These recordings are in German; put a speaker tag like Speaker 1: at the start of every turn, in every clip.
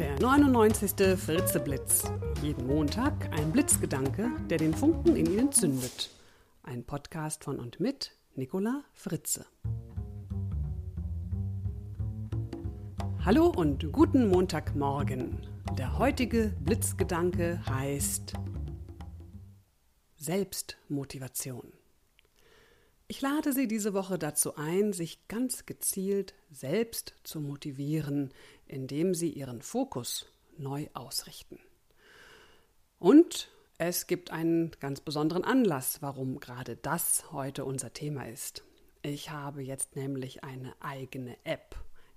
Speaker 1: Der 99. Fritzeblitz. Jeden Montag ein Blitzgedanke, der den Funken in Ihnen zündet. Ein Podcast von und mit Nicola Fritze. Hallo und guten Montagmorgen. Der heutige Blitzgedanke heißt Selbstmotivation. Ich lade Sie diese Woche dazu ein, sich ganz gezielt selbst zu motivieren, indem Sie Ihren Fokus neu ausrichten. Und es gibt einen ganz besonderen Anlass, warum gerade das heute unser Thema ist. Ich habe jetzt nämlich eine eigene App.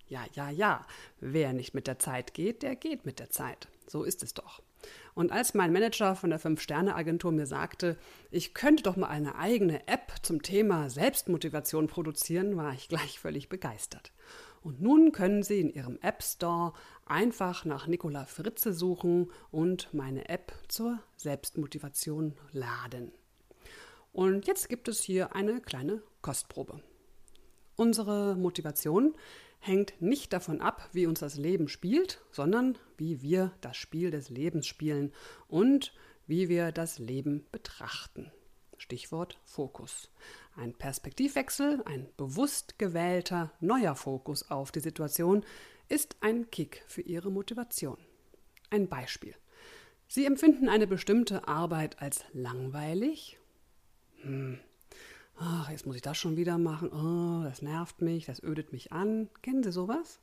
Speaker 1: Ja, ja, ja. Wer nicht mit der Zeit geht, der geht mit der Zeit. So ist es doch. Und als mein Manager von der Fünf-Sterne-Agentur mir sagte, ich könnte doch mal eine eigene App zum Thema Selbstmotivation produzieren, war ich gleich völlig begeistert. Und nun können Sie in Ihrem App Store einfach nach Nicola Fritze suchen und meine App zur Selbstmotivation laden. Und jetzt gibt es hier eine kleine Kostprobe. Unsere Motivation hängt nicht davon ab, wie uns das Leben spielt, sondern wie wir das Spiel des Lebens spielen und wie wir das Leben betrachten. Stichwort Fokus. Ein Perspektivwechsel, ein bewusst gewählter neuer Fokus auf die Situation ist ein Kick für Ihre Motivation. Ein Beispiel. Sie empfinden eine bestimmte Arbeit als langweilig. Hm, ach, jetzt muss ich das schon wieder machen, oh, das nervt mich, das ödet mich an. Kennen Sie sowas?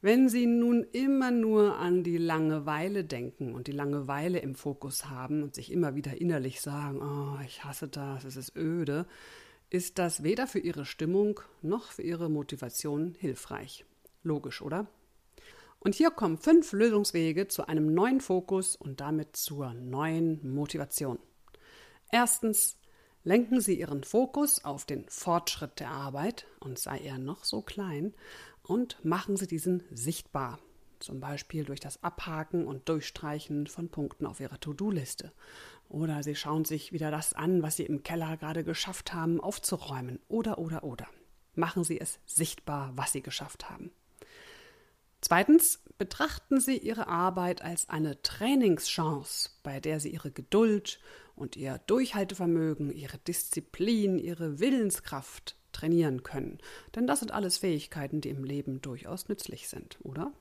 Speaker 1: Wenn Sie nun immer nur an die Langeweile denken und die Langeweile im Fokus haben und sich immer wieder innerlich sagen, oh, ich hasse das, es ist öde, ist das weder für Ihre Stimmung noch für Ihre Motivation hilfreich. Logisch, oder? Und hier kommen fünf Lösungswege zu einem neuen Fokus und damit zur neuen Motivation. Erstens, Lenken Sie Ihren Fokus auf den Fortschritt der Arbeit und sei er noch so klein und machen Sie diesen sichtbar, zum Beispiel durch das Abhaken und Durchstreichen von Punkten auf Ihrer To-Do-Liste. Oder Sie schauen sich wieder das an, was Sie im Keller gerade geschafft haben, aufzuräumen. Oder, oder, oder. Machen Sie es sichtbar, was Sie geschafft haben. Zweitens, betrachten Sie Ihre Arbeit als eine Trainingschance, bei der Sie Ihre Geduld und Ihr Durchhaltevermögen, Ihre Disziplin, Ihre Willenskraft trainieren können. Denn das sind alles Fähigkeiten, die im Leben durchaus nützlich sind, oder?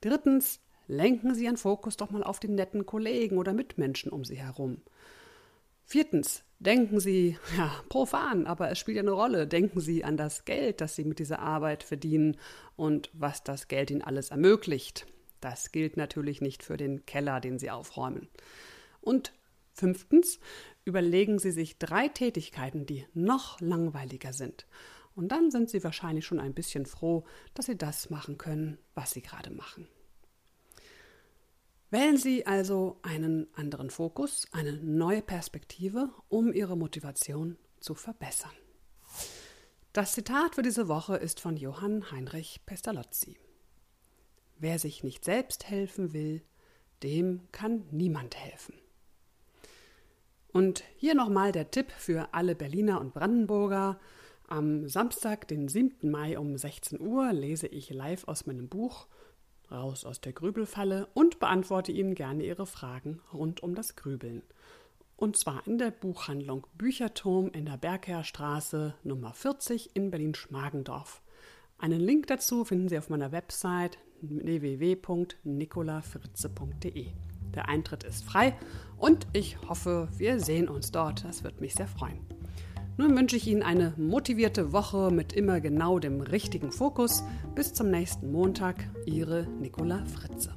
Speaker 1: Drittens, lenken Sie Ihren Fokus doch mal auf die netten Kollegen oder Mitmenschen um Sie herum. Viertens, denken Sie, ja, profan, aber es spielt ja eine Rolle, denken Sie an das Geld, das Sie mit dieser Arbeit verdienen und was das Geld Ihnen alles ermöglicht. Das gilt natürlich nicht für den Keller, den Sie aufräumen. Und fünftens, überlegen Sie sich drei Tätigkeiten, die noch langweiliger sind. Und dann sind Sie wahrscheinlich schon ein bisschen froh, dass Sie das machen können, was Sie gerade machen. Wählen Sie also einen anderen Fokus, eine neue Perspektive, um Ihre Motivation zu verbessern. Das Zitat für diese Woche ist von Johann Heinrich Pestalozzi. Wer sich nicht selbst helfen will, dem kann niemand helfen. Und hier nochmal der Tipp für alle Berliner und Brandenburger. Am Samstag, den 7. Mai um 16 Uhr, lese ich live aus meinem Buch raus aus der Grübelfalle und beantworte Ihnen gerne Ihre Fragen rund um das Grübeln. Und zwar in der Buchhandlung Bücherturm in der Bergherrstraße Nummer 40 in Berlin-Schmargendorf. Einen Link dazu finden Sie auf meiner Website www.nicolafritze.de. Der Eintritt ist frei und ich hoffe, wir sehen uns dort. Das wird mich sehr freuen. Nun wünsche ich Ihnen eine motivierte Woche mit immer genau dem richtigen Fokus. Bis zum nächsten Montag, Ihre Nicola Fritze.